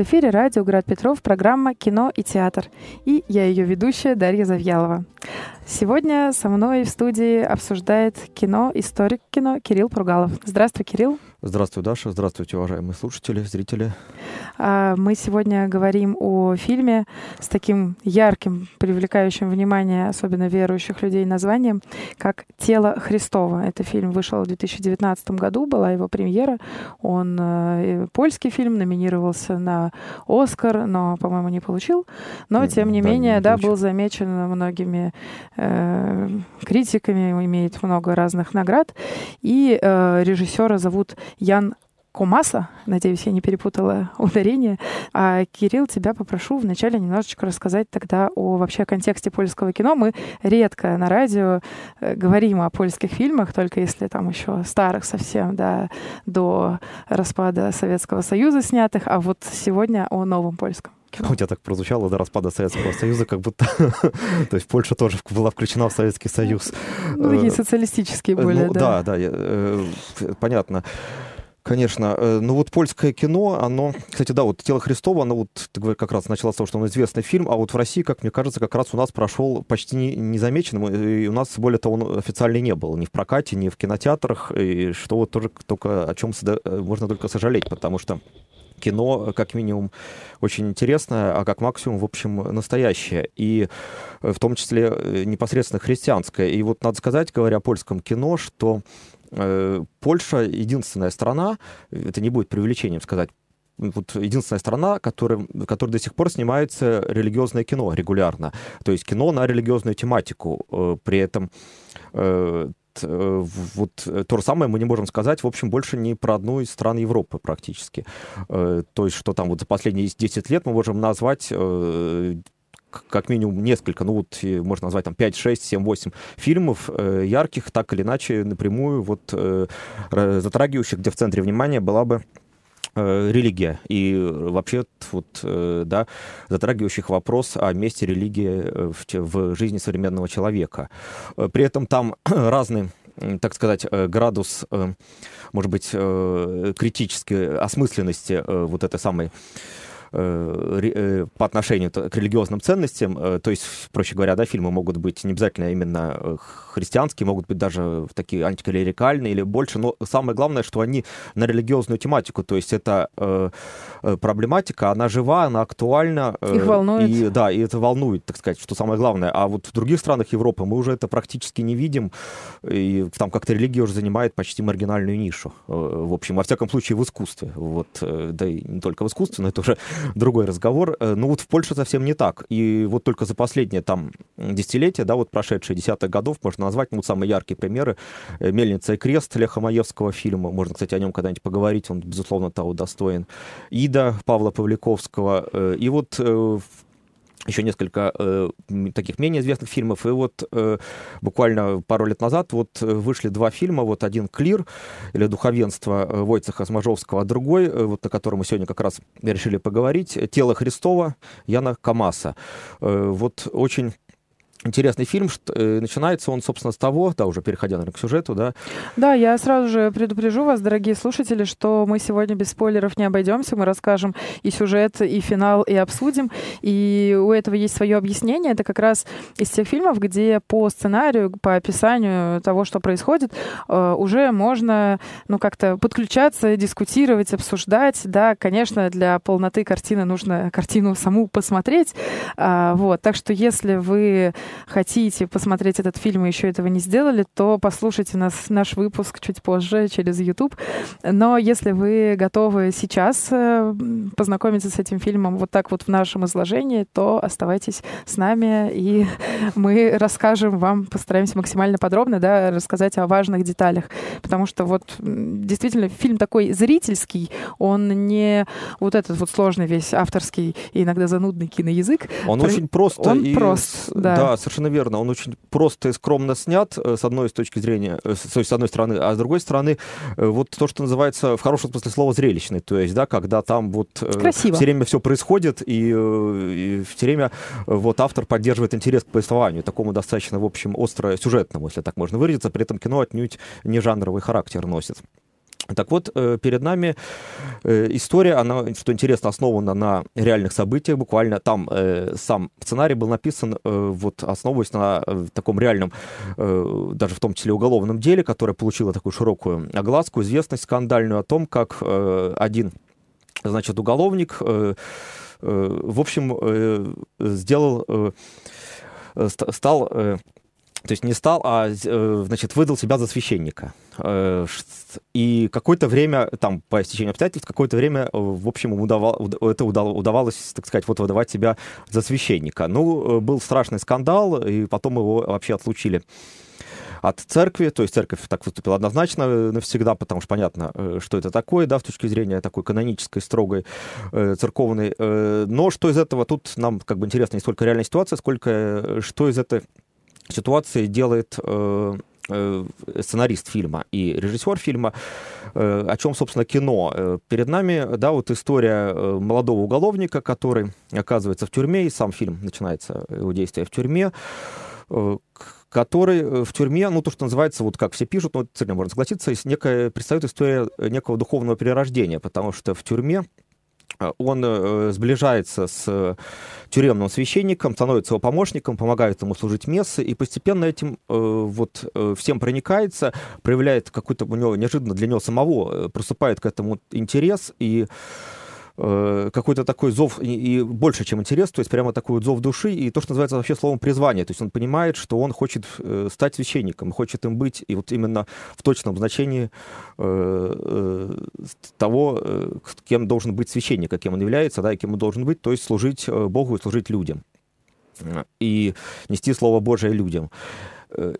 В эфире радио «Град Петров» программа «Кино и театр». И я ее ведущая Дарья Завьялова. Сегодня со мной в студии обсуждает кино, историк кино Кирилл Пругалов. Здравствуй, Кирилл. Здравствуй, Даша. Здравствуйте, уважаемые слушатели, зрители. А, мы сегодня говорим о фильме с таким ярким, привлекающим внимание, особенно верующих людей, названием, как «Тело Христова». Это фильм вышел в 2019 году, была его премьера. Он э, польский фильм, номинировался на «Оскар», но, по-моему, не получил. Но, тем не да, менее, не да, был замечен многими э, критиками, имеет много разных наград. И э, режиссера зовут Ян Комаса, надеюсь, я не перепутала ударение. А, Кирилл, тебя попрошу вначале немножечко рассказать тогда о вообще контексте польского кино. Мы редко на радио э, говорим о польских фильмах, только если там еще старых совсем, да, до распада Советского Союза снятых, а вот сегодня о новом польском. У тебя так прозвучало до распада Советского Союза, как будто... То есть Польша тоже была включена в Советский Союз. Ну, такие э, социалистические э, более, ну, да. Да, да, понятно. Конечно. Э, ну вот польское кино, оно... Кстати, да, вот «Тело Христова», оно вот, ты говоришь, как раз начало с того, что он известный фильм, а вот в России, как мне кажется, как раз у нас прошел почти незамеченным, и у нас, более того, он официально не был ни в прокате, ни в кинотеатрах, и что вот тоже только о чем э, можно только сожалеть, потому что кино, как минимум, очень интересное, а как максимум, в общем, настоящее. И э, в том числе непосредственно христианское. И вот надо сказать, говоря о польском кино, что Э, Польша единственная страна, это не будет преувеличением сказать, вот единственная страна, которая, в которой до сих пор снимается религиозное кино регулярно. То есть кино на религиозную тематику. Э, при этом э, вот то же самое мы не можем сказать, в общем, больше не про одну из стран Европы практически. То есть, что там вот за последние 10 лет мы можем назвать как минимум несколько, ну вот можно назвать там 5, 6, 7, 8 фильмов э, ярких, так или иначе напрямую вот э, затрагивающих, где в центре внимания была бы э, религия и вообще вот, э, да, затрагивающих вопрос о месте религии в, в жизни современного человека. При этом там разный так сказать, градус, может быть, критической осмысленности вот этой самой Э, э, по отношению к религиозным ценностям. Э, то есть, проще говоря, да, фильмы могут быть не обязательно именно христианские, могут быть даже такие антиклерикальные или больше, но самое главное, что они на религиозную тематику, то есть это проблематика, она жива, она актуальна. Их волнует. И, да, и это волнует, так сказать, что самое главное. А вот в других странах Европы мы уже это практически не видим, и там как-то религия уже занимает почти маргинальную нишу. В общем, во всяком случае, в искусстве. Вот, да и не только в искусстве, но это уже другой разговор. Э, ну вот в Польше совсем не так. И вот только за последние там десятилетия, да, вот прошедшие десятых годов, можно назвать, ну, вот самые яркие примеры. Э, «Мельница и крест» Леха Маевского фильма. Можно, кстати, о нем когда-нибудь поговорить. Он, безусловно, того достоин. «Ида» Павла Павликовского. Э, и вот еще несколько э, таких менее известных фильмов. И вот э, буквально пару лет назад вот э, вышли два фильма. Вот один «Клир» или «Духовенство» Войцеха Смажовского, а другой, э, вот о котором мы сегодня как раз решили поговорить, «Тело Христова» Яна Камаса. Э, вот очень интересный фильм. Что, э, начинается он, собственно, с того, да, уже переходя, наверное, к сюжету, да. Да, я сразу же предупрежу вас, дорогие слушатели, что мы сегодня без спойлеров не обойдемся. Мы расскажем и сюжет, и финал, и обсудим. И у этого есть свое объяснение. Это как раз из тех фильмов, где по сценарию, по описанию того, что происходит, э, уже можно, ну, как-то подключаться, дискутировать, обсуждать. Да, конечно, для полноты картины нужно картину саму посмотреть. А, вот, так что если вы хотите посмотреть этот фильм и еще этого не сделали, то послушайте нас, наш выпуск чуть позже через YouTube. Но если вы готовы сейчас э, познакомиться с этим фильмом вот так вот в нашем изложении, то оставайтесь с нами, и мы расскажем вам, постараемся максимально подробно да, рассказать о важных деталях. Потому что вот действительно фильм такой зрительский, он не вот этот вот сложный весь авторский и иногда занудный киноязык. Он Про... очень просто. Он и... прост, да. Да, совершенно верно. Он очень просто и скромно снят, э, с одной с точки зрения, э, с, с одной стороны, а с другой стороны, э, вот то, что называется в хорошем смысле слова зрелищный, то есть, да, когда там вот Красиво. все время все происходит, и, и все время вот автор поддерживает интерес к повествованию, такому достаточно, в общем, остро сюжетному, если так можно выразиться, при этом кино отнюдь не жанровый характер носит. Так вот, э, перед нами э, история, она, что интересно, основана на реальных событиях. Буквально там э, сам сценарий был написан, вот основываясь на таком реальном, даже в том числе уголовном деле, которое получило такую широкую огласку, известность скандальную о том, как один, значит, уголовник, в общем, сделал, стал то есть не стал, а, э, значит, выдал себя за священника. Э, и какое-то время, там, по стечению обстоятельств, какое-то время, э, в общем, удавал, это удавалось, так сказать, вот выдавать себя за священника. Ну, был страшный скандал, и потом его вообще отлучили от церкви, то есть церковь так выступила однозначно навсегда, потому что понятно, что это такое, да, с точки зрения такой канонической, строгой, церковной. Но что из этого, тут нам как бы интересно не столько реальная ситуация, сколько что из этой ситуации делает э, э, сценарист фильма и режиссер фильма, э, о чем, собственно, кино. Перед нами, да, вот история молодого уголовника, который оказывается в тюрьме, и сам фильм начинается, его действие в тюрьме, который в тюрьме, ну, то, что называется, вот как все пишут, ну, цель можно согласиться, некая, представляет история некого духовного перерождения, потому что в тюрьме он э, сближается с тюремным священником, становится его помощником, помогает ему служить мессы, и постепенно этим э, вот э, всем проникается, проявляет какой-то у него неожиданно для него самого, просыпает к этому интерес, и Э, какой-то такой зов, и, и больше, чем интерес, то есть прямо такой вот зов души, и то, что называется вообще словом призвание. То есть он понимает, что он хочет э, стать священником, хочет им быть, и вот именно в точном значении э, э, того, э, кем должен быть священник, кем он является, да, и кем он должен быть, то есть служить э, Богу и служить людям. И нести Слово Божие людям.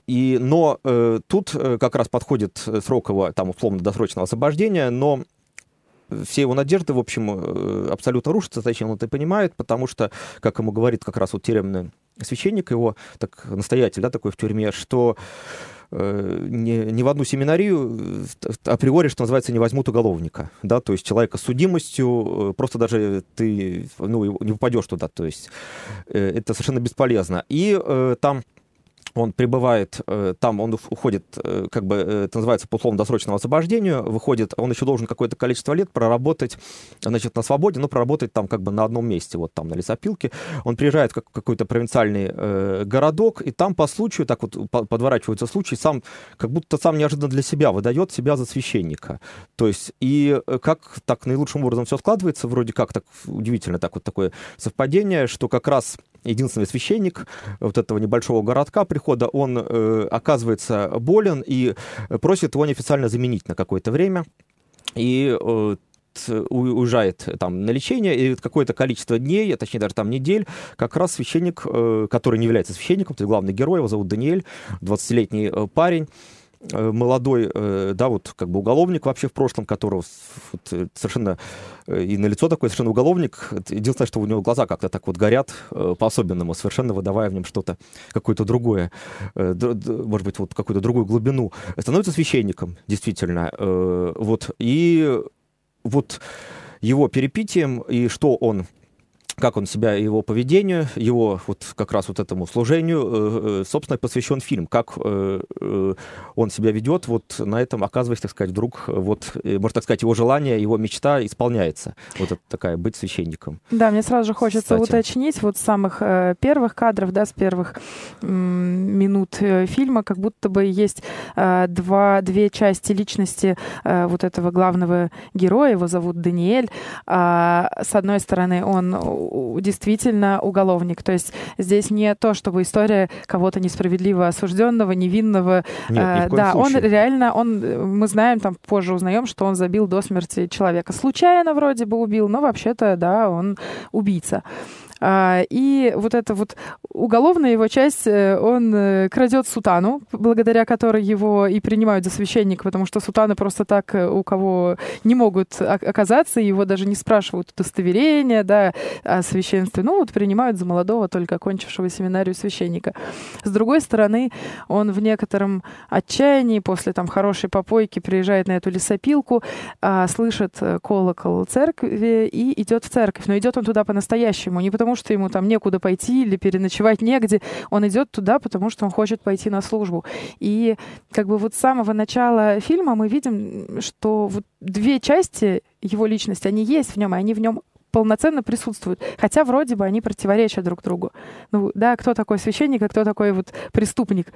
И, но э, тут как раз подходит срок его там условно-досрочного освобождения, но все его надежды, в общем, э, абсолютно рушатся, зачем он это понимает, потому что, как ему говорит как раз вот тюремный священник, его так, настоятель, да, такой в тюрьме, что э, ни, ни в одну семинарию э, априори, что называется, не возьмут уголовника, да, то есть человека с судимостью, просто даже ты, ну, не попадешь туда, то есть это совершенно бесполезно. И там он прибывает э, там, он уходит, э, как бы э, это называется, по условно-досрочному освобождению, выходит, он еще должен какое-то количество лет проработать, значит, на свободе, но проработать там как бы на одном месте, вот там на лесопилке. Он приезжает в какой-то провинциальный городок, и там по случаю, так вот подворачивается случай, сам, как будто сам неожиданно для себя выдает себя за священника. То есть, и как так наилучшим образом все складывается, вроде как так удивительно так вот такое совпадение, что как раз единственный священник вот этого небольшого городка прихода, он э, оказывается болен и просит его неофициально заменить на какое-то время. И э, уезжает там на лечение, и какое-то количество дней, а точнее даже там недель, как раз священник, э, который не является священником, то есть главный герой, его зовут Даниэль, 20-летний э, парень, молодой, э, да, вот как бы уголовник вообще в прошлом, которого вот, э, совершенно и на лицо такой совершенно уголовник. Единственное, что у него глаза как-то так вот горят по-особенному, совершенно выдавая в нем что-то, какое-то другое, может быть, вот какую-то другую глубину. Становится священником, действительно. Вот, и вот его перепитием, и что он как он себя, его поведению, его вот как раз вот этому служению, э, э, собственно, посвящен фильм, как э, он себя ведет, вот на этом оказывается, так сказать, вдруг, вот, можно так сказать, его желание, его мечта исполняется. Вот это такая, быть священником. Да, мне сразу же хочется Кстати. уточнить, вот с самых первых кадров, да, с первых минут фильма, как будто бы есть два, две части личности вот этого главного героя, его зовут Даниэль. А, с одной стороны, он действительно уголовник. То есть здесь не то, чтобы история кого-то несправедливо осужденного, невинного. Нет, э, да, случае. он реально, он, мы знаем, там позже узнаем, что он забил до смерти человека. Случайно вроде бы убил, но вообще-то, да, он убийца. А, и вот эта вот уголовная его часть, э, он э, крадет сутану, благодаря которой его и принимают за священника, потому что сутаны просто так э, у кого не могут оказаться, его даже не спрашивают удостоверения, да, о священстве. Ну, вот принимают за молодого, только окончившего семинарию священника. С другой стороны, он в некотором отчаянии после там хорошей попойки приезжает на эту лесопилку, а, слышит колокол церкви и идет в церковь. Но идет он туда по-настоящему, не потому потому, что ему там некуда пойти или переночевать негде. Он идет туда, потому что он хочет пойти на службу. И как бы вот с самого начала фильма мы видим, что вот две части его личности, они есть в нем, и они в нем полноценно присутствуют. Хотя вроде бы они противоречат друг другу. Ну да, кто такой священник, а кто такой вот преступник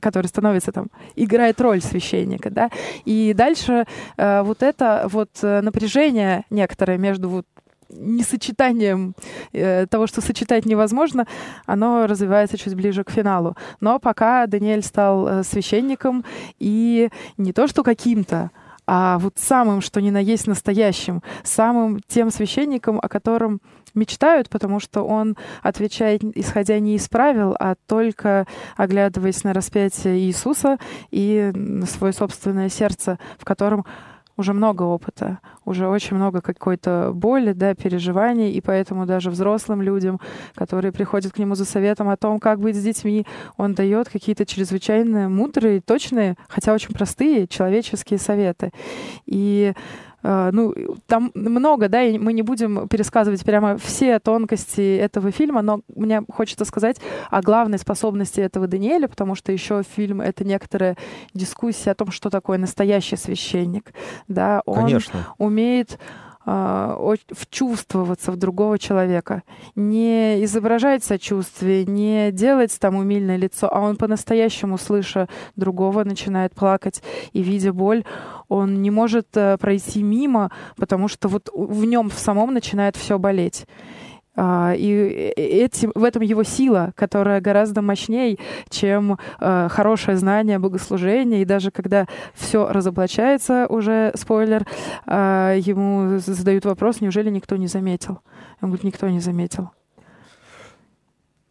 который становится там, играет роль священника, да, и дальше э, вот это вот э, напряжение некоторое между вот несочетанием э, того, что сочетать невозможно, оно развивается чуть ближе к финалу. Но пока Даниэль стал э, священником, и не то что каким-то, а вот самым, что ни на есть настоящим, самым тем священником, о котором мечтают, потому что он отвечает, исходя не из правил, а только оглядываясь на распятие Иисуса и на свое собственное сердце, в котором уже много опыта, уже очень много какой-то боли, да, переживаний, и поэтому даже взрослым людям, которые приходят к нему за советом о том, как быть с детьми, он дает какие-то чрезвычайно мудрые, точные, хотя очень простые человеческие советы. И ну, там много, да, и мы не будем пересказывать прямо все тонкости этого фильма, но мне хочется сказать о главной способности этого Даниэля, потому что еще фильм — это некоторая дискуссия о том, что такое настоящий священник, да, он Конечно. умеет вчувствоваться в другого человека, не изображать сочувствие, не делать там умильное лицо, а он по-настоящему, слыша другого, начинает плакать и видя боль, он не может э, пройти мимо, потому что вот в нем в самом начинает все болеть. А, и этим, в этом его сила, которая гораздо мощнее, чем э, хорошее знание богослужения. И даже когда все разоблачается, уже спойлер, э, ему задают вопрос, неужели никто не заметил? Он говорит, никто не заметил.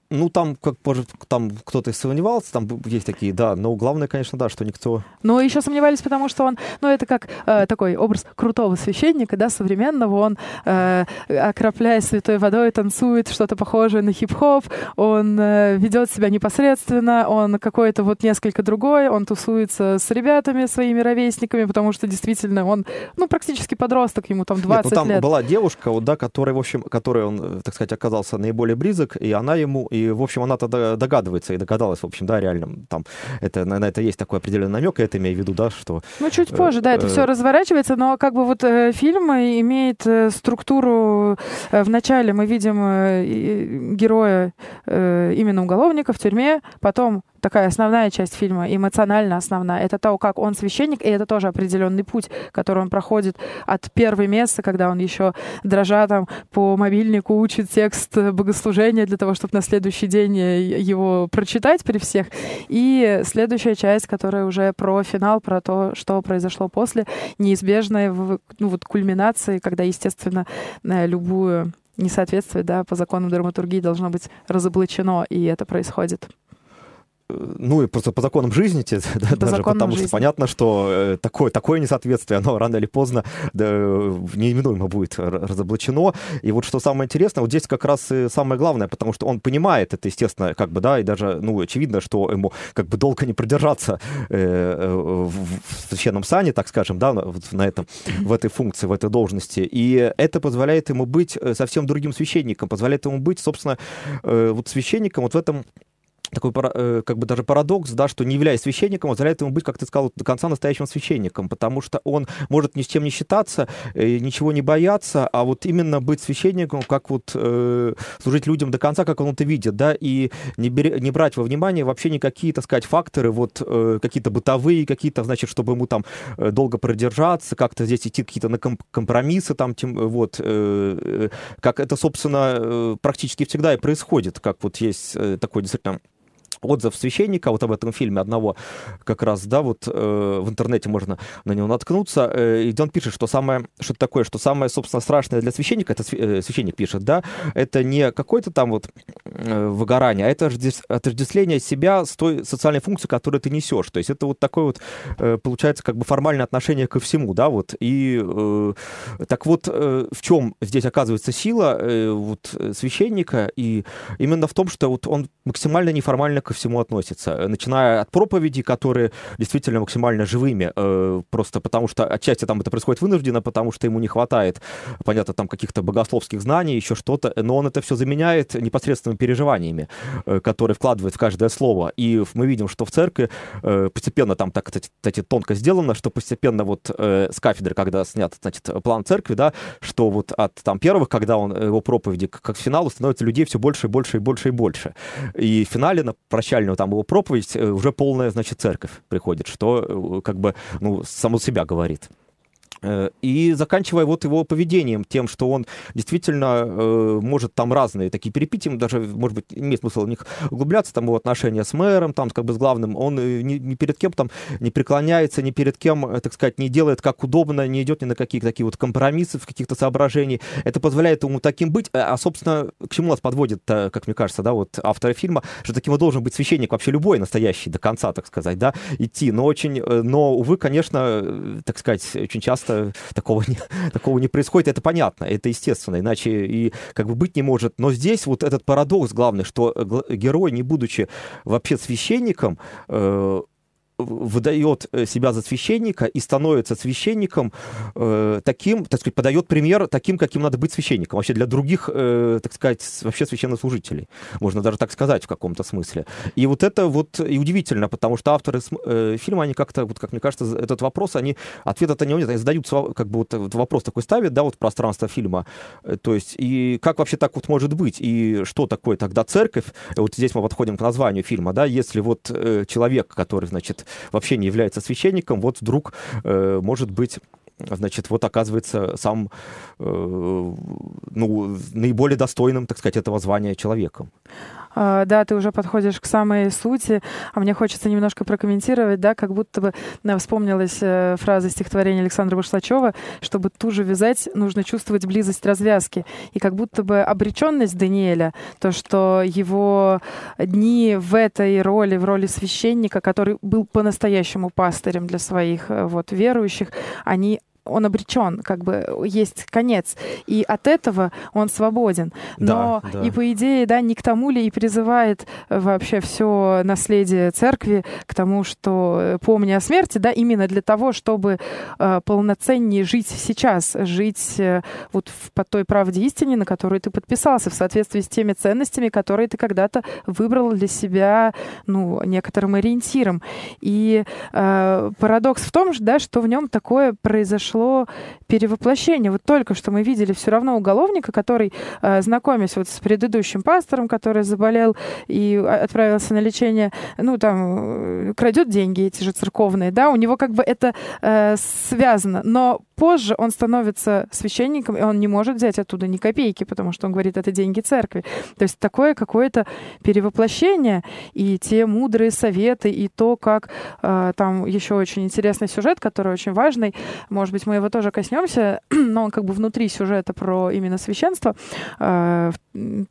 Ну, там, как может, там кто-то сомневался, там есть такие, да, но главное, конечно, да, что никто... Но еще сомневались, потому что он, ну, это как э, такой образ крутого священника, да, современного, он, э, окропляя святой водой, танцует что-то похожее на хип-хоп, он э, ведет себя непосредственно, он какой-то вот несколько другой, он тусуется с ребятами, своими ровесниками, потому что действительно он, ну, практически подросток, ему там 20 Нет, ну, там лет. была девушка, вот, да, которая, в общем, которой он, э, так сказать, оказался наиболее близок, и она ему и, в общем, она тогда догадывается и догадалась, в общем, да, реально, там, это, на, это есть такой определенный намек, я это имею в виду, да, что... Ну, чуть позже, да, это э, все разворачивается, но как бы вот э, фильм имеет э, структуру... В начале мы видим героя, именно уголовника в тюрьме, потом такая основная часть фильма, эмоционально основная. Это то, как он священник, и это тоже определенный путь, который он проходит от первого места, когда он еще дрожа там по мобильнику учит текст богослужения для того, чтобы на следующий день его прочитать при всех. И следующая часть, которая уже про финал, про то, что произошло после, неизбежная ну, вот кульминации, когда, естественно, любую несоответствие да, по законам драматургии должно быть разоблачено, и это происходит ну и просто по законам жизни, да, даже потому жизни. что понятно, что э, такое, такое несоответствие, оно рано или поздно да, неименуемо будет разоблачено. И вот что самое интересное, вот здесь как раз и самое главное, потому что он понимает это, естественно, как бы, да, и даже, ну, очевидно, что ему как бы долго не продержаться э, э в священном сане, так скажем, да, на этом, в этой функции, в этой должности. И это позволяет ему быть э, совсем другим священником, позволяет ему быть, собственно, э, вот священником вот в этом такой э, как бы даже парадокс, да, что не являясь священником, позволяет ему быть, как ты сказал, до конца настоящим священником, потому что он может ни с чем не считаться, э, ничего не бояться, а вот именно быть священником, как вот э, служить людям до конца, как он это видит, да, и не, бери, не брать во внимание вообще никакие, так сказать, факторы, вот э, какие-то бытовые, какие-то, значит, чтобы ему там э, долго продержаться, как-то здесь идти какие-то на компромиссы, там, тем, вот, э, как это, собственно, практически всегда и происходит, как вот есть такой действительно отзыв священника вот об этом фильме одного как раз, да, вот э, в интернете можно на него наткнуться, э, и он пишет, что самое, что такое, что самое, собственно, страшное для священника, это э, священник пишет, да, это не какое-то там вот э, выгорание, а это отождествление себя с той социальной функцией, которую ты несешь, то есть это вот такое вот, э, получается, как бы формальное отношение ко всему, да, вот, и э, так вот, э, в чем здесь оказывается сила э, вот священника, и именно в том, что вот он максимально неформально ко всему относится. Начиная от проповедей, которые действительно максимально живыми, э, просто потому что отчасти там это происходит вынужденно, потому что ему не хватает, понятно, там каких-то богословских знаний, еще что-то, но он это все заменяет непосредственными переживаниями, э, которые вкладывает в каждое слово. И мы видим, что в церкви э, постепенно там так, кстати, тонко сделано, что постепенно вот с кафедры, когда снят, значит, план церкви, да, что вот от там первых, когда он его проповеди, как к финалу становится людей все больше и больше и больше и больше. И в финале на прощальную там его проповедь уже полная, значит, церковь приходит, что как бы, ну, само себя говорит. Э, и заканчивая вот его поведением, тем, что он действительно э, может там разные такие перепития, даже, может быть, имеет смысл в них углубляться, там его отношения с мэром, там, как бы с главным, он э, ни, ни перед кем там не преклоняется, ни перед кем, э, так сказать, не делает как удобно, не идет ни на какие такие вот компромиссы, каких-то соображений. Это позволяет ему таким быть, а, собственно, к чему нас подводит, как мне кажется, да, вот авторы фильма, что таким вот должен быть священник вообще любой настоящий, до конца, так сказать, да, идти, но очень, но, увы, конечно, так сказать, очень часто часто такого не, такого не происходит. Это понятно, это естественно, иначе и как бы быть не может. Но здесь вот этот парадокс главный, что герой, не будучи вообще священником, э, выдает э, себя за священника и становится священником э, таким, так сказать, подает пример таким, каким надо быть священником. Вообще для других, э, так сказать, вообще священнослужителей. Можно даже так сказать в каком-то смысле. И вот это вот и удивительно, потому что авторы э, фильма, они как-то, вот как мне кажется, этот вопрос, они, ответ это не нет, они задают как бы вот, вот вопрос такой ставят, да, вот пространство фильма. Э, то есть, и как вообще так вот может быть? И что такое тогда церковь? Вот здесь мы подходим к названию фильма, да, если вот э, человек, который, значит, вообще не является священником, вот вдруг, э, может быть, значит, вот оказывается сам, э, ну, наиболее достойным, так сказать, этого звания человеком. А, да, ты уже подходишь к самой сути, а мне хочется немножко прокомментировать, да, как будто бы да, вспомнилась э, фраза стихотворения Александра Башлачева, чтобы ту же вязать, нужно чувствовать близость развязки. И как будто бы обреченность Даниэля, то, что его дни в этой роли, в роли священника, который был по-настоящему пастырем для своих э, вот верующих, они он обречен, как бы есть конец. И от этого он свободен. Но да, да. и по идее, да, не к тому ли и призывает э, вообще все наследие церкви к тому, что э, помни о смерти, да, именно для того, чтобы э, полноценнее жить сейчас, жить э, вот в, по той правде истине, на которую ты подписался, в соответствии с теми ценностями, которые ты когда-то выбрал для себя, ну, некоторым ориентиром. И э, парадокс в том, да, что в нем такое произошло произошло перевоплощение. Вот только что мы видели все равно уголовника, который, э, знакомясь вот с предыдущим пастором, который заболел и отправился на лечение, ну, там, э, крадет деньги эти же церковные, да, у него как бы это э, связано. Но позже он становится священником, и он не может взять оттуда ни копейки, потому что он говорит, это деньги церкви. То есть такое какое-то перевоплощение, и те мудрые советы, и то, как э, там еще очень интересный сюжет, который очень важный, может быть, мы его тоже коснемся, но он как бы внутри сюжета про именно священство, э,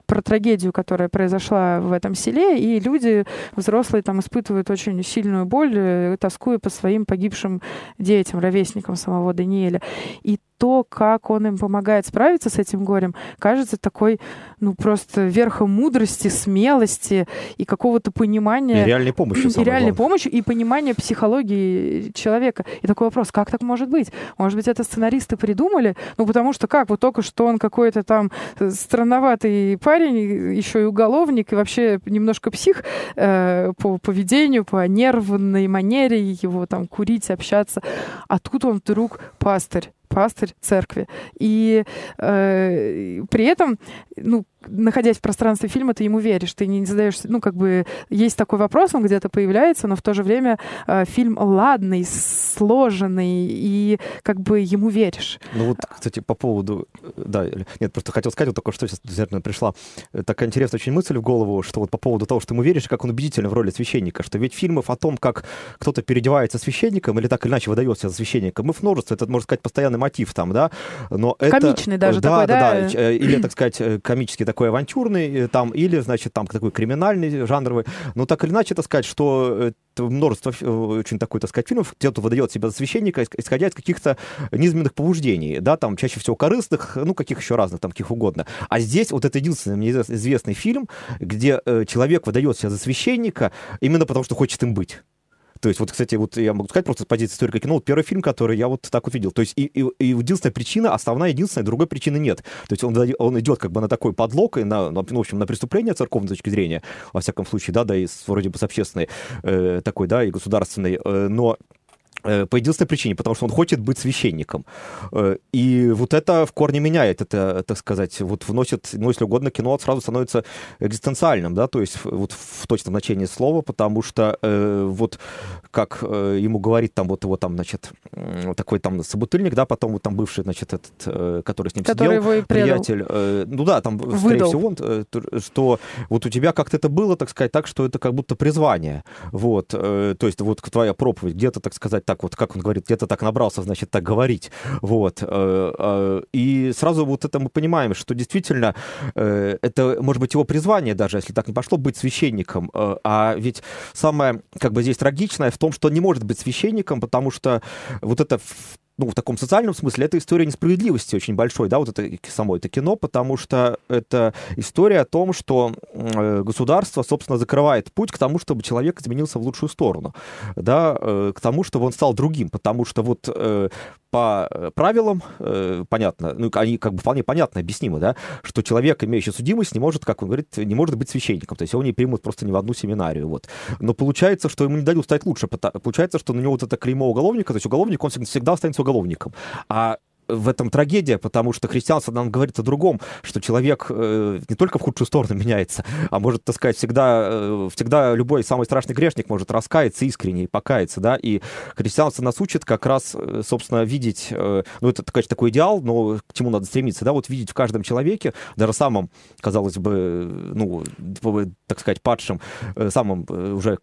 про трагедию, которая произошла в этом селе, и люди взрослые там испытывают очень сильную боль, э, тоскуя по своим погибшим детям, ровесникам самого Даниэля. И то, как он им помогает справиться с этим горем, кажется такой, ну, просто верхом мудрости, смелости и какого-то понимания... И реальной помощи. И реальной помощи, и понимания психологии человека. И такой вопрос, как так может быть? Может быть, это сценаристы придумали? Ну, потому что как? Вот только что он какой-то там странноватый парень, еще и уголовник, и вообще немножко псих э, по поведению, по нервной манере его там курить, общаться. А тут он вдруг пастырь пастырь церкви. И э, при этом, ну, находясь в пространстве фильма, ты ему веришь, ты не задаешься, ну, как бы, есть такой вопрос, он где-то появляется, но в то же время э, фильм ладный, сложенный, и как бы ему веришь. Ну вот, кстати, по поводу, да, нет, просто хотел сказать, вот только что сейчас обязательно пришла такая интересная очень мысль в голову, что вот по поводу того, что ему веришь, как он убедительно в роли священника, что ведь фильмов о том, как кто-то переодевается священником или так или иначе выдается за священника, мы в это, можно сказать, постоянно определенный мотив там, да, но Комичный это... даже да, такой, да? Да, да, или, так сказать, комический такой авантюрный там, или, значит, там такой криминальный, жанровый, но так или иначе, так сказать, что множество очень такой, так сказать, фильмов, где-то выдает себя за священника, исходя из каких-то низменных побуждений, да, там чаще всего корыстных, ну, каких еще разных, там, каких угодно. А здесь вот это единственный мне известный фильм, где э, человек выдает себя за священника именно потому, что хочет им быть. То есть, вот, кстати, вот я могу сказать просто с позиции историка кино, вот первый фильм, который я вот так вот видел. То есть, и, и, и единственная причина, основная, единственная, другой причины нет. То есть, он, он идет как бы на такой подлог и на, ну, в общем, на преступление церковной точки зрения, во всяком случае, да, да, и с, вроде бы с общественной э, такой, да, и государственной, э, но по единственной причине, потому что он хочет быть священником. Э, и вот это в корне меняет, это, так сказать, вот вносит, ну, если угодно, кино сразу становится экзистенциальным, да, то есть вот в точном значении слова, потому что э, вот как э, ему говорит там вот его там, значит, такой там собутыльник, да, потом вот там бывший, значит, этот, э, который с ним который сидел, приятель, э, ну да, там, Выдал. скорее всего, он, э, что вот у тебя как-то это было, так сказать, так, что это как будто призвание, вот, э, то есть вот твоя проповедь где-то, так сказать, так вот, как он говорит, где-то так набрался, значит, так говорить. Вот. Э, э, и сразу вот это мы понимаем, что действительно э, это, может быть, его призвание даже, если так не пошло, быть священником. А ведь самое, как бы здесь трагичное в том, что он не может быть священником, потому что вот это ну, в таком социальном смысле, это история несправедливости очень большой, да, вот это само это кино, потому что это история о том, что э, государство, собственно, закрывает путь к тому, чтобы человек изменился в лучшую сторону, да, э, к тому, чтобы он стал другим, потому что вот э, по правилам, понятно, ну, они как бы вполне понятно объяснимы, да, что человек, имеющий судимость, не может, как он говорит, не может быть священником, то есть его не примут просто ни в одну семинарию, вот. Но получается, что ему не дадут стать лучше, получается, что на него вот это клеймо уголовника, то есть уголовник, он всегда останется уголовником. А в этом трагедия, потому что христианство нам говорит о другом, что человек э, не только в худшую сторону меняется, а может, так сказать, всегда, э, всегда любой самый страшный грешник может раскаяться искренне и покаяться, да, и христианство нас учит как раз, э, собственно, видеть, ну, это, конечно, такой идеал, но к чему надо стремиться, да, вот видеть в каждом человеке, даже самом, казалось бы, ну, так сказать, падшим, самым уже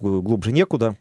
глубже некуда,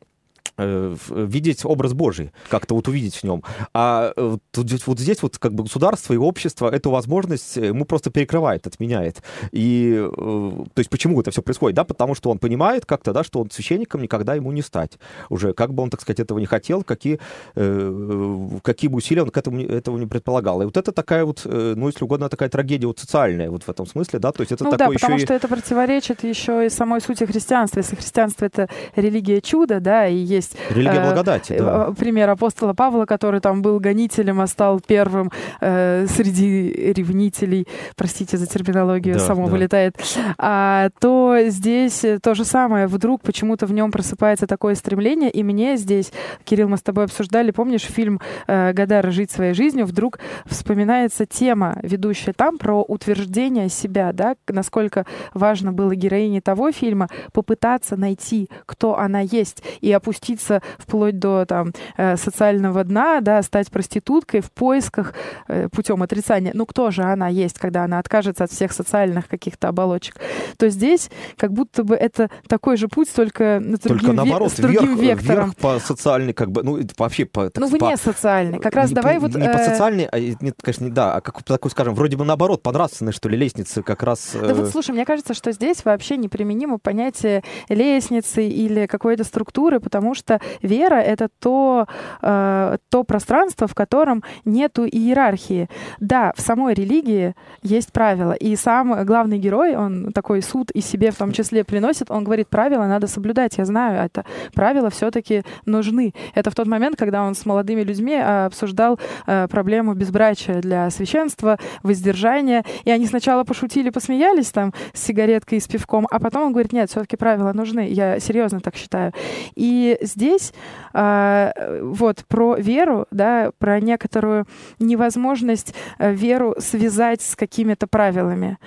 видеть образ Божий, как-то вот увидеть в нем. А э, тут, вот здесь вот как бы государство и общество эту возможность э, ему просто перекрывает, отменяет. И то есть почему это все происходит? Да, потому что он понимает как-то, да, что он священником никогда ему не стать. Уже как бы он, так сказать, этого не хотел, какие, какие бы усилия он к этому этого не предполагал. И вот это такая вот, ну, если угодно, такая трагедия вот социальная вот в этом смысле, да, то есть это ну, такой да, потому еще что и... это противоречит еще и самой сути христианства. Если христианство — это религия чуда, да, и есть есть... Религия э, благодати, да. Пример апостола Павла, который там был гонителем, а стал первым э, среди ревнителей, простите за терминологию, да, само да. вылетает, а, то здесь то же самое. Вдруг почему-то в нем просыпается такое стремление, и мне здесь, Кирилл, мы с тобой обсуждали, помнишь фильм э, «Гадара. Жить своей жизнью», вдруг вспоминается тема, ведущая там, про утверждение себя, да, насколько важно было героине того фильма попытаться найти, кто она есть, и опустить опуститься вплоть до там, э, социального дна, да, стать проституткой в поисках э, путем отрицания. Ну, кто же она есть, когда она откажется от всех социальных каких-то оболочек? То здесь как будто бы это такой же путь, только, с другим, только наоборот, с другим вверх, вектором. Вверх по социальной, как бы, ну, вообще по... Так, ну, вы по, не социальный. Как раз не, давай не, вот... Не э... по социальной, а, нет, конечно, не да, а как такой, скажем, вроде бы наоборот, по нравственной, что ли, лестнице как раз... Да вот, слушай, мне кажется, что здесь вообще неприменимо понятие лестницы или какой-то структуры, потому что вера — это то, э, то пространство, в котором нету иерархии. Да, в самой религии есть правила, и сам главный герой, он такой суд и себе в том числе приносит, он говорит, правила надо соблюдать, я знаю, это правила все-таки нужны. Это в тот момент, когда он с молодыми людьми э, обсуждал э, проблему безбрачия для священства, воздержания, и они сначала пошутили, посмеялись там с сигареткой и с пивком, а потом он говорит, нет, все-таки правила нужны, я серьезно так считаю. И здесь а, вот про веру, да, про некоторую невозможность э, веру связать с какими-то правилами.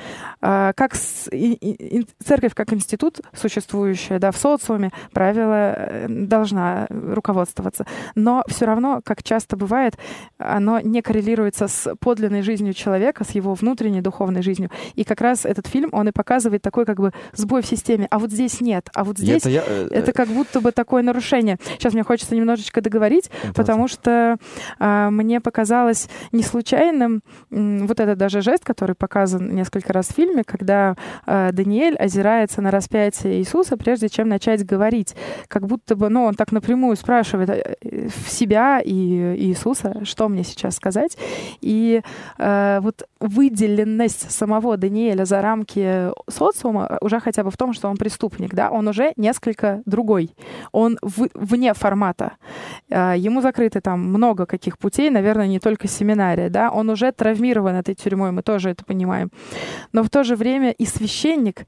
А, как с, и, и, церковь как институт существующая, да, в социуме правила э, должна руководствоваться, но все равно, как часто бывает, оно не коррелируется с подлинной жизнью человека, с его внутренней духовной жизнью. И как раз этот фильм, он и показывает такой как бы сбой в системе. А вот здесь нет, а вот здесь это, я, э, это как будто бы такое нарушение решение. Сейчас мне хочется немножечко договорить, да, потому что э, мне показалось не случайным э, вот этот даже жест, который показан несколько раз в фильме, когда э, Даниэль озирается на распятие Иисуса, прежде чем начать говорить. Как будто бы, ну, он так напрямую спрашивает э, в себя и Иисуса, что мне сейчас сказать. И э, вот выделенность самого Даниэля за рамки социума уже хотя бы в том, что он преступник, да, он уже несколько другой. Он в, вне формата. Э, ему закрыты там много каких путей, наверное, не только семинария, да, он уже травмирован этой тюрьмой, мы тоже это понимаем. Но в то же время и священник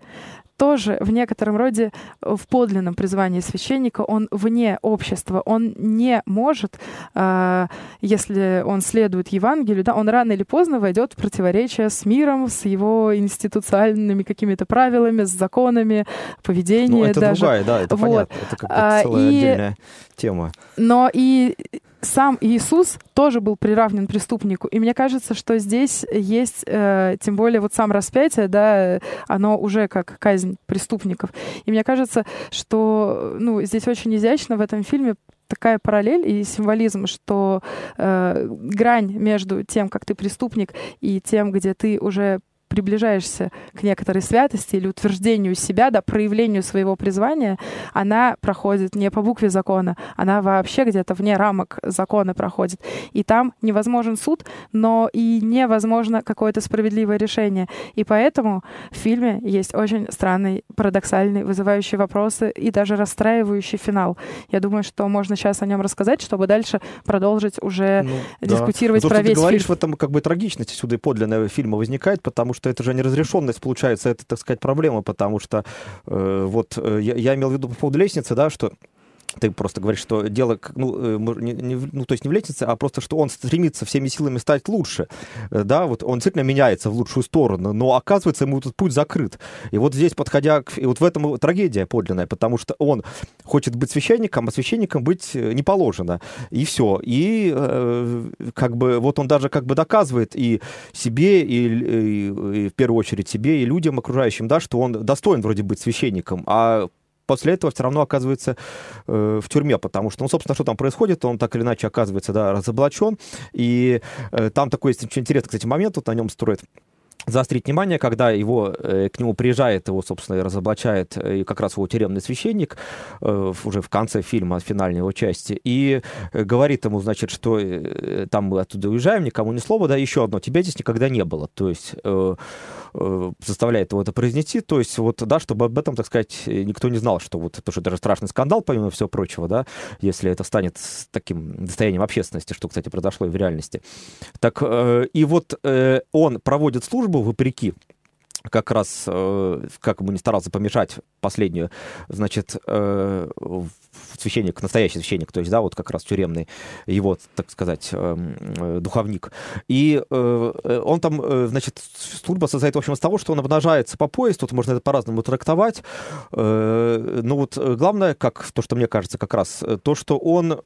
тоже в некотором роде в подлинном призвании священника, он вне общества, он не может, э, если он следует Евангелию, да, он рано или поздно войдет в противоречие с миром, с его институциональными какими-то правилами, с законами поведения. Ну, это даже. другая, да, это вот. понятно, это как бы а, целая и... отдельная тема. Но и сам Иисус тоже был приравнен преступнику. И мне кажется, что здесь есть, э, тем более вот сам распятие, да, оно уже как казнь преступников. И мне кажется, что ну, здесь очень изящно в этом фильме такая параллель и символизм, что э, грань между тем, как ты преступник, и тем, где ты уже приближаешься к некоторой святости или утверждению себя, да, проявлению своего призвания, она проходит не по букве закона, она вообще где-то вне рамок закона проходит. И там невозможен суд, но и невозможно какое-то справедливое решение. И поэтому в фильме есть очень странный, парадоксальный, вызывающий вопросы и даже расстраивающий финал. Я думаю, что можно сейчас о нем рассказать, чтобы дальше продолжить уже ну, дискутировать да. про то, весь ты говоришь, фильм. в этом как бы трагичность сюда и подлинная фильма возникает, потому что что это же неразрешенность получается, это, так сказать, проблема, потому что э, вот э, я, я имел в виду по поводу лестницы, да, что ты просто говоришь, что дело, ну, э, не, не, ну, то есть не в лестнице, а просто, что он стремится всеми силами стать лучше, э, да, вот он действительно меняется в лучшую сторону, но оказывается, ему этот путь закрыт. И вот здесь, подходя к... И вот в этом трагедия подлинная, потому что он хочет быть священником, а священником быть э, не положено. И все. И э, как бы вот он даже как бы доказывает и себе, и, и, и в первую очередь себе, и людям окружающим, да, что он достоин вроде быть священником, а после этого все равно оказывается э, в тюрьме, потому что, ну, собственно, что там происходит, он так или иначе оказывается, да, разоблачен, и э, там такой есть очень интересный, кстати, момент, вот на нем строит заострить внимание, когда его, э, к нему приезжает, его, собственно, и разоблачает э, как раз его тюремный священник э, уже в конце фильма, финальной его части, и говорит ему, значит, что там мы оттуда уезжаем, никому ни слова, да, еще одно, тебя здесь никогда не было, то есть заставляет его это произнести, то есть вот, да, чтобы об этом, так сказать, никто не знал, что вот это уже даже страшный скандал, помимо всего прочего, да, если это станет таким достоянием общественности, что, кстати, произошло и в реальности. Так, и вот он проводит службу, службу, вопреки как раз, э, как бы не старался помешать последнюю, значит, э, священник, настоящий священник, то есть, да, вот как раз тюремный, его, так сказать, эм, э, духовник. И он там, значит, служба состоит, в общем, из того, что он обнажается по пояс, тут можно это по-разному трактовать. Но вот главное, как то, что мне кажется как раз, то, что он,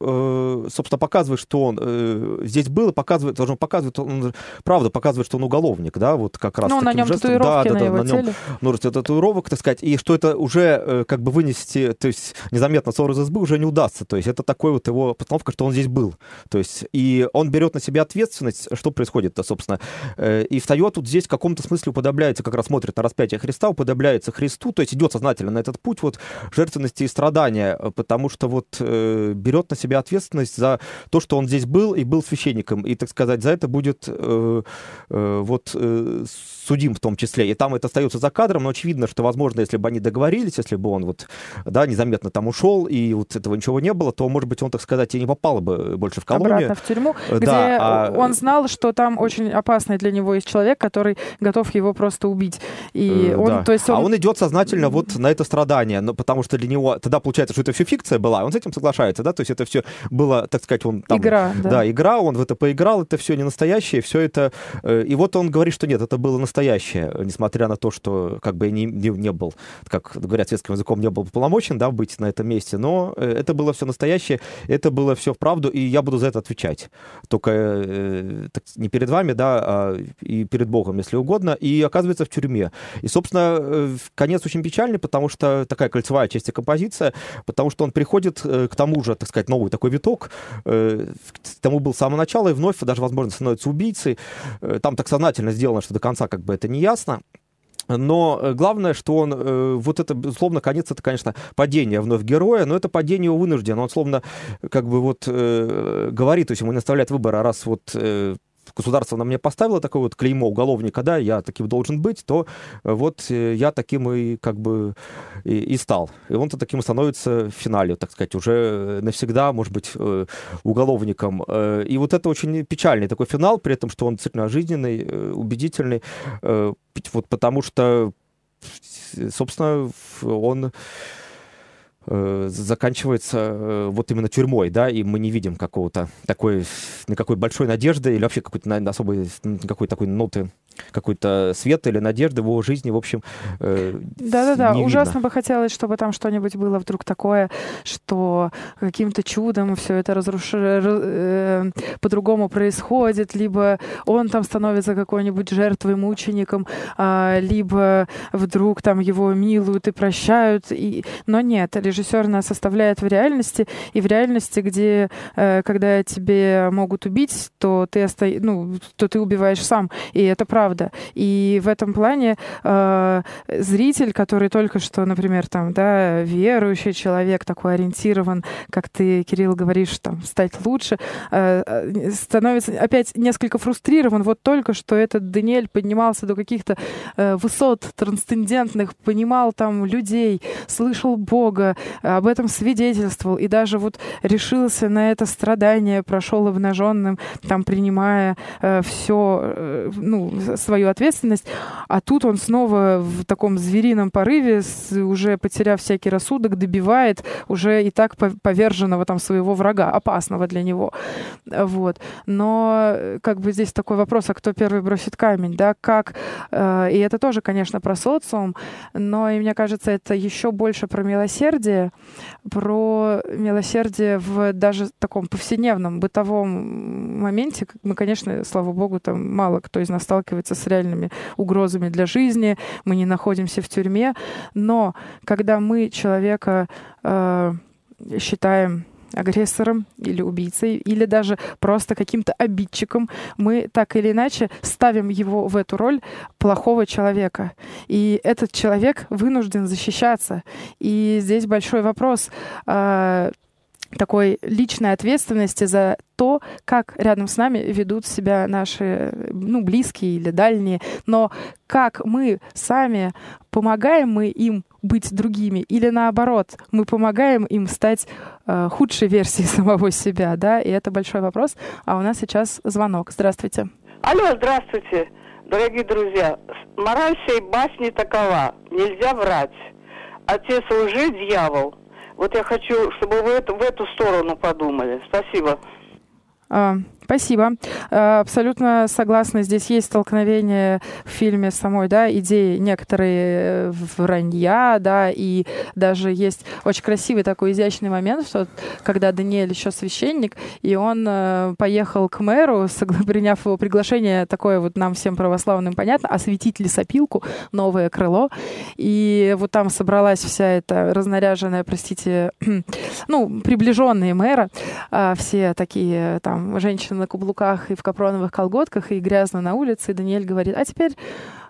собственно, показывает, что он здесь был, показывает, должен показывать, он, правда, показывает, что он уголовник, да, вот как раз Ну, на нем жестом. да, да, да, на, на нем множество татуировок, так сказать, и что это уже э, как бы вынести, то есть незаметно ссор из избы уже не удастся. То есть это такой вот его постановка, что он здесь был. То есть и он берет на себя ответственность, что происходит-то, собственно. Э, и встает тут здесь в каком-то смысле уподобляется, как раз смотрит на распятие Христа, уподобляется Христу, то есть идет сознательно на этот путь вот жертвенности и страдания, потому что вот э, берет на себя ответственность за то, что он здесь был и был священником. И, так сказать, за это будет э, э, вот э, судим в том числе. Там это остается за кадром, но очевидно, что, возможно, если бы они договорились, если бы он вот, да, незаметно там ушел, и вот этого ничего не было, то, может быть, он, так сказать, и не попал бы больше в колонию. Обратно в тюрьму, да, где а... он знал, что там очень опасный для него есть человек, который готов его просто убить. И э, он, да. то есть он... А он идет сознательно вот на это страдание, но потому что для него тогда получается, что это все фикция была, он с этим соглашается, да, то есть это все было, так сказать, он там... Игра, да. Да, игра, он в это поиграл, это все не настоящее, все это... Э, и вот он говорит, что нет, это было настоящее, несмотря несмотря на то, что как бы я не, не, не был, как говорят светским языком, не был полномочен, да, быть на этом месте, но э, это было все настоящее, это было все вправду, и я буду за это отвечать. Только э, так, не перед вами, да, а и перед Богом, если угодно, и оказывается в тюрьме. И, собственно, э, конец очень печальный, потому что такая кольцевая часть композиция, потому что он приходит э, к тому же, так сказать, новый такой виток, к тому был с самого начала, и вновь даже, возможно, становится убийцей. Там так сознательно сделано, что до конца как бы это не ясно. Но э, главное, что он, э, вот это, условно, конец, это, конечно, падение вновь героя, но это падение его вынуждено. Он, словно, как бы вот э, говорит, то есть ему не оставляет выбора, раз вот государство на меня поставило такое вот клеймо уголовника, да, я таким должен быть, то э, вот э, я таким и как бы и, и стал. И он-то таким становится в финале, так сказать, уже э, навсегда, может быть, уголовником. И вот это очень печальный такой финал, при этом, что он действительно жизненный, убедительный, вот потому что, собственно, он заканчивается э, вот именно тюрьмой, да, и мы не видим какого-то такой, никакой большой надежды или вообще какой-то особой, какой-то такой ноты какой-то свет или надежды в его жизни, в общем, э, Да-да-да, ужасно видно. бы хотелось, чтобы там что-нибудь было вдруг такое, что каким-то чудом все это разруш... э, по-другому происходит, либо он там становится какой-нибудь жертвой, мучеником, э, либо вдруг там его милуют и прощают. И... Но нет, режиссер нас оставляет в реальности, и в реальности, где, э, когда тебе могут убить, то ты, оста... ну, то ты убиваешь сам, и это правда. И в этом плане э, зритель, который только что, например, там, да, верующий человек, такой ориентирован, как ты, Кирилл, говоришь, там, стать лучше, э, э становится опять несколько фрустрирован. Вот только что этот Даниэль поднимался до каких-то э, высот трансцендентных, понимал там людей, слышал Бога, об этом свидетельствовал и даже вот решился на это страдание, прошел обнаженным, там, принимая э, все, э, ну, свою ответственность, а тут он снова в таком зверином порыве, уже потеряв всякий рассудок, добивает уже и так поверженного там своего врага, опасного для него. Вот. Но э, как бы здесь такой вопрос, а кто первый бросит камень, да, как... Э, и это тоже, конечно, про социум, но и мне кажется, это еще больше про милосердие, про милосердие в даже таком повседневном, бытовом моменте. Мы, конечно, слава богу, там мало кто из нас сталкивается с реальными угрозами для жизни, мы не находимся в тюрьме, но когда мы человека э, считаем агрессором или убийцей, или даже просто каким-то обидчиком, мы так или иначе ставим его в эту роль плохого человека. И этот человек вынужден защищаться. И здесь большой вопрос. Э, такой личной ответственности за то, как рядом с нами ведут себя наши ну, близкие или дальние, но как мы сами помогаем мы им быть другими или наоборот, мы помогаем им стать э, худшей версией самого себя, да, и это большой вопрос. А у нас сейчас звонок. Здравствуйте. Алло, здравствуйте, дорогие друзья. Мораль всей басни такова. Нельзя врать. Отец лжи, дьявол. Вот я хочу, чтобы вы это, в эту сторону подумали. Спасибо. А, Спасибо. Э, абсолютно согласна. Здесь есть столкновение в фильме самой, да, идеи некоторые э, вранья, да, и даже есть очень красивый такой изящный момент, что когда Даниэль еще священник, и он э, поехал к мэру, приняв его приглашение, такое вот нам всем православным понятно, осветить лесопилку, новое крыло, и вот там собралась вся эта разнаряженная, простите, ну, приближенные мэра, все такие там женщины на каблуках и в капроновых колготках, и грязно на улице, и Даниэль говорит, а теперь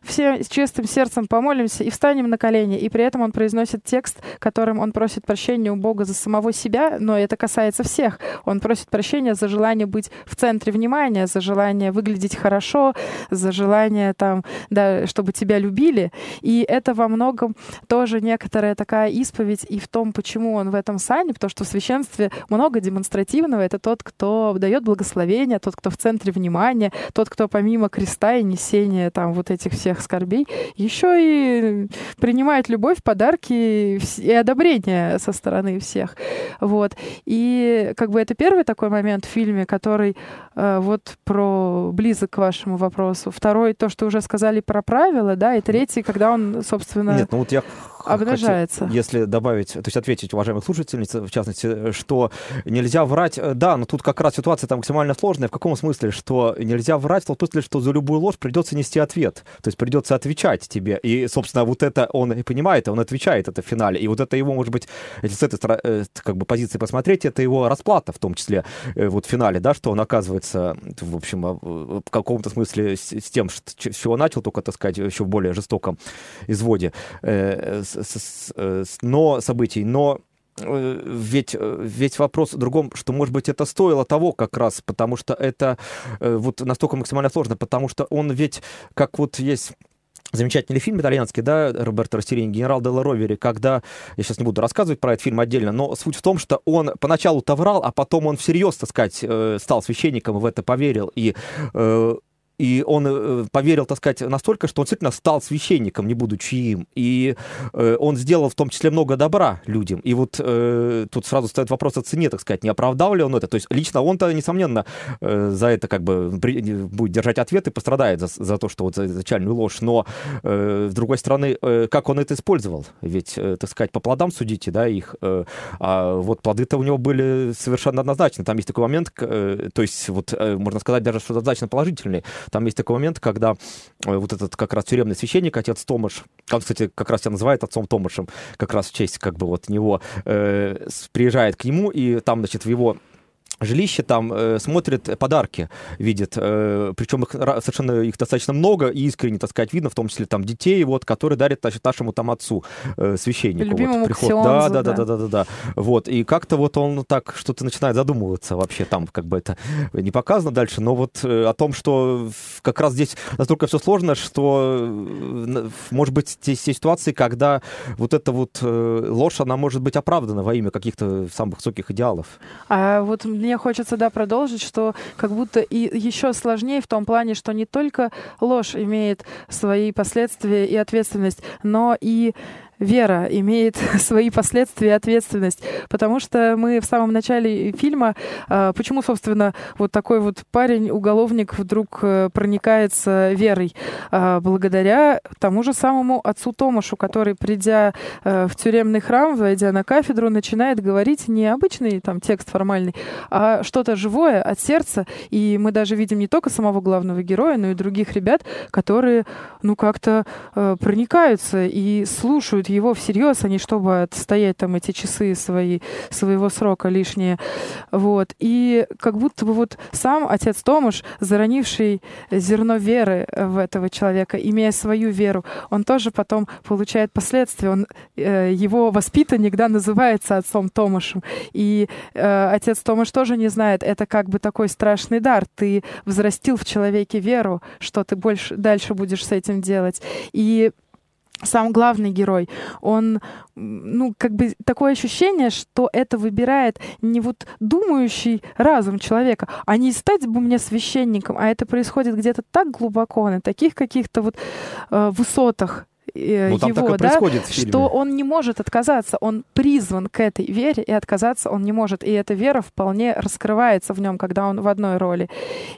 все с чистым сердцем помолимся и встанем на колени. И при этом он произносит текст, которым он просит прощения у Бога за самого себя, но это касается всех. Он просит прощения за желание быть в центре внимания, за желание выглядеть хорошо, за желание там, да, чтобы тебя любили. И это во многом тоже некоторая такая исповедь и в том, почему он в этом сане, потому что в священстве много демонстративного. Это тот, кто дает благословение, тот, кто в центре внимания, тот, кто помимо креста и несения там вот этих всех всех скорбей, еще и принимает любовь, подарки и одобрение со стороны всех. Вот. И как бы это первый такой момент в фильме, который э, вот про близок к вашему вопросу. Второй, то, что уже сказали про правила, да, и третий, когда он, собственно, Нет, ну вот я обнажается. Хотел, если добавить, то есть ответить уважаемых слушательниц, в частности, что нельзя врать, э, да, но тут как раз ситуация там максимально сложная. В каком смысле? Что нельзя врать в том смысле, что за любую ложь придется нести ответ. То есть придется отвечать тебе. И, собственно, вот это он и понимает, он отвечает это в финале. И вот это его, может быть, если с этой э, как бы, позиции посмотреть, это его расплата, в том числе э, вот в финале, да, что он оказывается, в общем, в каком-то смысле с, с тем, с чего начал, только, так сказать, еще в более жестоком изводе но событий, но э, ведь, э, ведь вопрос в другом, что, может быть, это стоило того как раз, потому что это э, вот настолько максимально сложно, потому что он ведь, как вот есть замечательный фильм итальянский, да, Роберто Растерини, «Генерал Делла Ровери», когда, я сейчас не буду рассказывать про этот фильм отдельно, но суть в том, что он поначалу-то врал, а потом он всерьез, так сказать, стал священником и в это поверил, и и он э, поверил, так сказать, настолько, что он действительно стал священником, не будучи им. И э, он сделал в том числе много добра людям. И вот э, тут сразу стоит вопрос о цене, так сказать, не оправдал ли он это. То есть лично он-то, несомненно, за это как бы будет держать ответ и пострадает за, за то, что вот за изначальную ложь. Но, с другой стороны, как он это использовал? Ведь, так сказать, по плодам судите, да, их. А вот плоды-то у него были совершенно однозначны. Там есть такой момент, то есть вот, можно сказать, даже что однозначно положительный там есть такой момент, когда э, вот этот как раз тюремный священник, отец Томаш, он, кстати, как раз себя называет отцом Томашем, как раз в честь как бы вот него, э, приезжает к нему, и там, значит, в его жилище там э, смотрит подарки, видит, э, причем их совершенно их достаточно много и искренне, так сказать, видно, в том числе там детей, вот, которые дарят значит, нашему там отцу э, священнику. Любимому вот, приход. Да, да, да, да, да, да, да. Вот и как-то вот он так что-то начинает задумываться вообще там, как бы это не показано дальше, но вот э, о том, что как раз здесь настолько все сложно, что э, может быть те, те ситуации, когда вот эта вот э, ложь, она может быть оправдана во имя каких-то самых высоких идеалов. А вот мне мне хочется, да, продолжить, что как будто и еще сложнее в том плане, что не только ложь имеет свои последствия и ответственность, но и вера имеет свои последствия и ответственность. Потому что мы в самом начале фильма, а, почему, собственно, вот такой вот парень, уголовник, вдруг э, проникается верой? А, благодаря тому же самому отцу Томашу, который, придя э, в тюремный храм, войдя на кафедру, начинает говорить не обычный там текст формальный, а что-то живое от сердца. И мы даже видим не только самого главного героя, но и других ребят, которые, ну, как-то э, проникаются и слушают его всерьез, а не чтобы отстоять там эти часы свои, своего срока лишние. Вот. И как будто бы вот сам отец Томаш, заронивший зерно веры в этого человека, имея свою веру, он тоже потом получает последствия. Он, э, его воспитанник, да, называется отцом Томашем. И э, отец Томаш тоже не знает, это как бы такой страшный дар. Ты взрастил в человеке веру, что ты больше дальше будешь с этим делать. И сам главный герой, он, ну, как бы такое ощущение, что это выбирает не вот думающий разум человека, а не стать бы мне священником, а это происходит где-то так глубоко, на таких каких-то вот э, высотах э, ну, его, да, что он не может отказаться, он призван к этой вере, и отказаться он не может. И эта вера вполне раскрывается в нем, когда он в одной роли.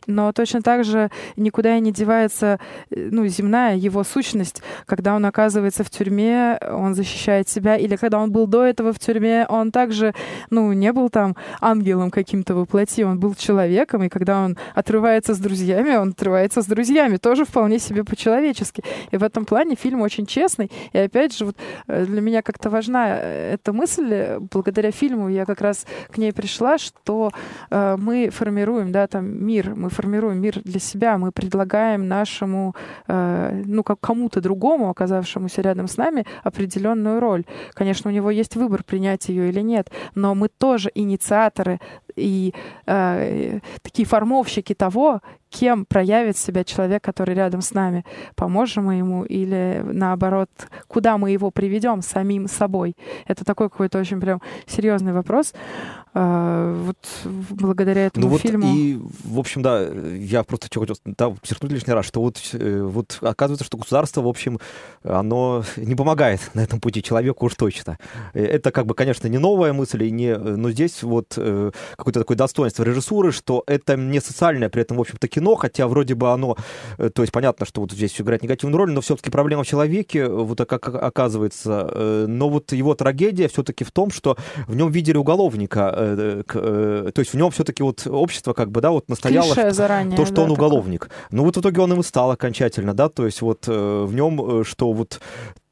Но точно так же никуда и не девается э, ну, земная его сущность, когда он оказывается в тюрьме, он защищает себя, или когда он был до этого в тюрьме, он также, ну, не был там ангелом каким-то воплоти, он был человеком, и когда он отрывается с друзьями, он отрывается с друзьями, тоже вполне себе по-человечески. И в этом плане фильм очень честный. И опять же, вот э, для меня как-то важна э, эта мысль. Благодаря фильму я как раз к ней пришла, что э, мы формируем, да, там мир, мы формируем мир для себя, мы предлагаем нашему, э, ну, как кому-то другому, оказавшемуся рядом с нами, определенную роль. Конечно, у него есть выбор, принять ее или нет, но мы тоже инициаторы и э, такие формовщики того, кем проявит себя человек, который рядом с нами. Поможем мы ему или наоборот, куда мы его приведем самим собой? Это такой какой-то очень прям серьезный вопрос. А, вот благодаря этому ну, вот фильму. И, в общем, да, я просто что хотел да, подчеркнуть лишний раз, что вот, э, вот оказывается, что государство, в общем, оно не помогает на этом пути человеку уж точно. Э, это, как бы, конечно, не новая мысль, и не, но здесь вот э, какое-то такое достоинство режиссуры, что это не социальное при этом, в общем-то, кино, хотя вроде бы оно, то есть понятно, что вот здесь играет негативную роль, но все-таки проблема в человеке, вот как оказывается, но вот его трагедия все-таки в том, что в нем видели уголовника, Э, э, то есть в нем все-таки вот общество как бы, да, вот настояло Клише заранее, то, что да, он такое. уголовник. Ну вот в итоге он им и стал окончательно, да, то есть вот э, в нем, что вот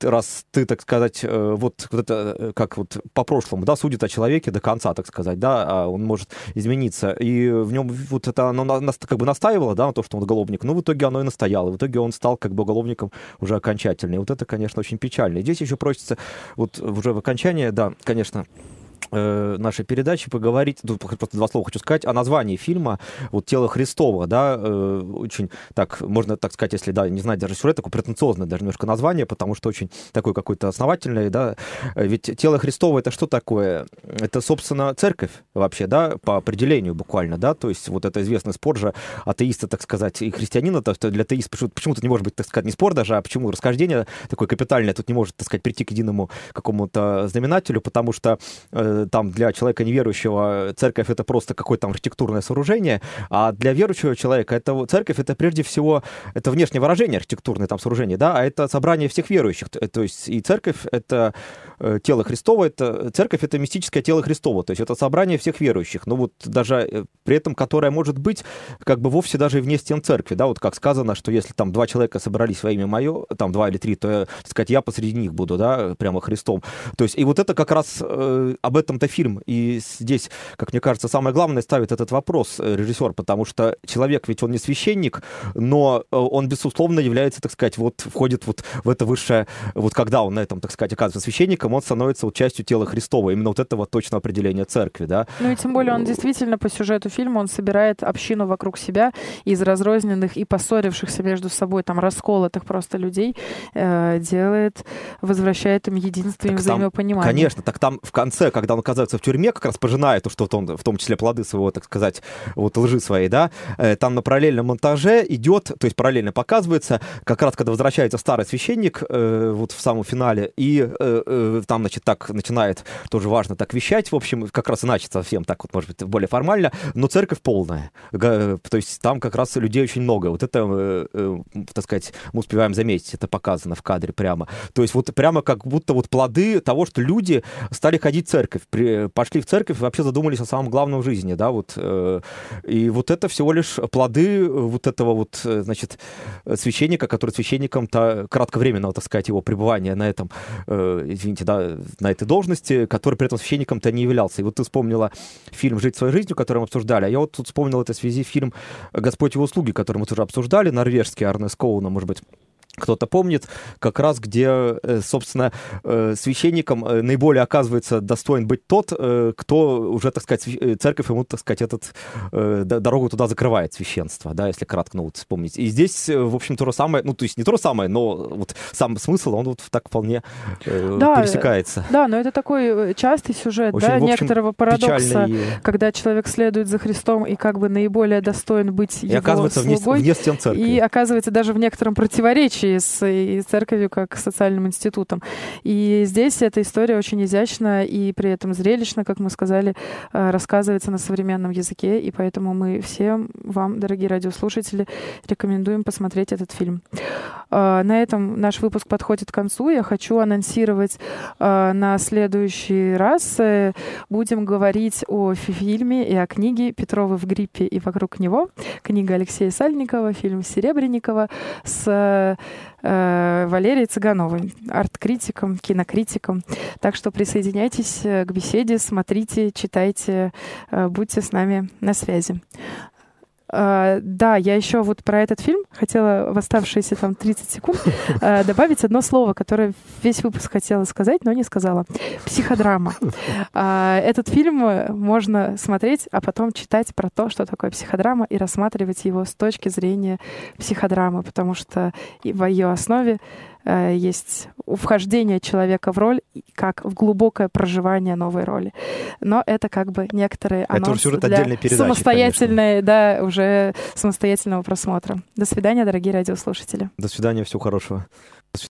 раз ты, так сказать, вот, вот это как вот по прошлому, да, судит о человеке до конца, так сказать, да, а он может измениться, и в нем вот это оно нас, как бы настаивало, да, на то, что он уголовник, ну, в итоге оно и настояло, в итоге он стал как бы уголовником уже окончательно, и вот это, конечно, очень печально. И здесь еще просится вот уже в окончание, да, конечно, э, нашей передачи поговорить, тут просто два слова хочу сказать, о названии фильма, вот «Тело Христова», да, э, очень так, можно так сказать, если, да, не знать даже сюжет, такое претенциозное даже немножко название, потому что очень такое какое-то основательное, да, ведь «Тело Христова» это что такое? Это, собственно, церковь вообще, да, по определению буквально, да, то есть вот это известный спор же атеиста, так сказать, и христианина, то, что для атеиста почему-то не может быть, так сказать, не спор даже, а почему расхождение такое капитальное тут не может, так сказать, прийти к единому какому-то знаменателю, потому что э, там для человека неверующего церковь это просто какое-то там архитектурное сооружение, а для верующего человека это церковь это прежде всего это внешнее выражение архитектурное там сооружение, да, а это собрание всех верующих, то есть и церковь это э, тело Христово, это церковь это мистическое тело Христово, то есть это собрание всех верующих, но вот даже э, при этом, которое может быть как бы вовсе даже и вне стен церкви, да, вот как сказано, что если там два человека собрались во имя мое, там два или три, то, так сказать, я посреди них буду, да, прямо Христом. То есть и вот это как раз э, об этом-то фильм. И здесь, как мне кажется, самое главное ставит этот вопрос э, режиссер, потому что человек ведь он не священник, но э, он, безусловно, является, так сказать, вот входит вот в это высшее, вот когда он на этом, так сказать, оказывается священником, он становится вот частью тела Христова, именно вот этого точного определения церкви, да. Ну и тем более он действительно по сюжету фильма, он собирает общину вокруг себя из разрозненных и поссорившихся между собой, там, расколотых просто людей, э, делает, возвращает им единство и взаимопонимание. Конечно, так там в конце, когда он оказывается в тюрьме, как раз пожиная то, что он, в том числе плоды своего, так сказать, вот лжи своей, да, э, там на параллельном монтаже идет, то есть параллельно показывается, как раз когда возвращается старый священник, э, вот в самом финале, и э, там, значит, так начинает, тоже важно, так вещать, в общем, как раз иначе совсем так вот, может быть, более формально, но церковь полная, то есть там как раз людей очень много, вот это, так сказать, мы успеваем заметить, это показано в кадре прямо, то есть вот прямо как будто вот плоды того, что люди стали ходить в церковь, при, пошли в церковь вообще задумались о самом главном в жизни, да, вот. Э, и вот это всего лишь плоды вот этого вот, э, значит, священника, который священником-то кратковременного, так сказать, его пребывания на этом, э, извините, да, на этой должности, который при этом священником-то не являлся. И вот ты вспомнила фильм «Жить своей жизнью», который мы обсуждали, а я вот тут вспомнил это в связи фильм «Господь его услуги», который мы тоже обсуждали, норвежский Арне Скоуна, может быть, кто-то помнит, как раз где, э, собственно, э, священником э, наиболее оказывается достоин быть тот, кто уже, так сказать, церковь ему, так сказать, этот, дорогу туда закрывает, священство, да, если кратко, ну, вот вспомнить. И здесь, в общем, то же самое, ну, то есть не то же самое, но вот сам смысл, он вот так вполне да, пересекается. Да, но это такой частый сюжет, Очень, да, общем, некоторого парадокса, и... когда человек следует за Христом и как бы наиболее достоин быть и его оказывается слугой. Вне, вне стен церкви. И оказывается даже в некотором противоречии случае с и церковью как социальным институтом. И здесь эта история очень изящна и при этом зрелищно, как мы сказали, э, рассказывается на современном языке, и поэтому мы всем вам, дорогие радиослушатели, рекомендуем посмотреть этот фильм. Э, на этом наш выпуск подходит к концу. Я хочу анонсировать э, на следующий раз. Будем говорить о фильме и о книге «Петровы в гриппе и вокруг него». Книга Алексея Сальникова, фильм Серебренникова с э, Валерией Цыгановой, арт-критиком, кинокритиком. Так что присоединяйтесь э, к беседе, смотрите, читайте, э, будьте с нами на связи. Uh, да, я еще вот про этот фильм хотела в оставшиеся там 30 секунд uh, добавить одно слово, которое весь выпуск хотела сказать, но не сказала. Психодрама. Uh, этот фильм можно смотреть, а потом читать про то, что такое психодрама, и рассматривать его с точки зрения психодрамы, потому что в ее основе есть вхождение человека в роль, как в глубокое проживание новой роли. Но это как бы некоторые анонсы это для передачи, самостоятельной, да, уже самостоятельного просмотра. До свидания, дорогие радиослушатели. До свидания, всего хорошего.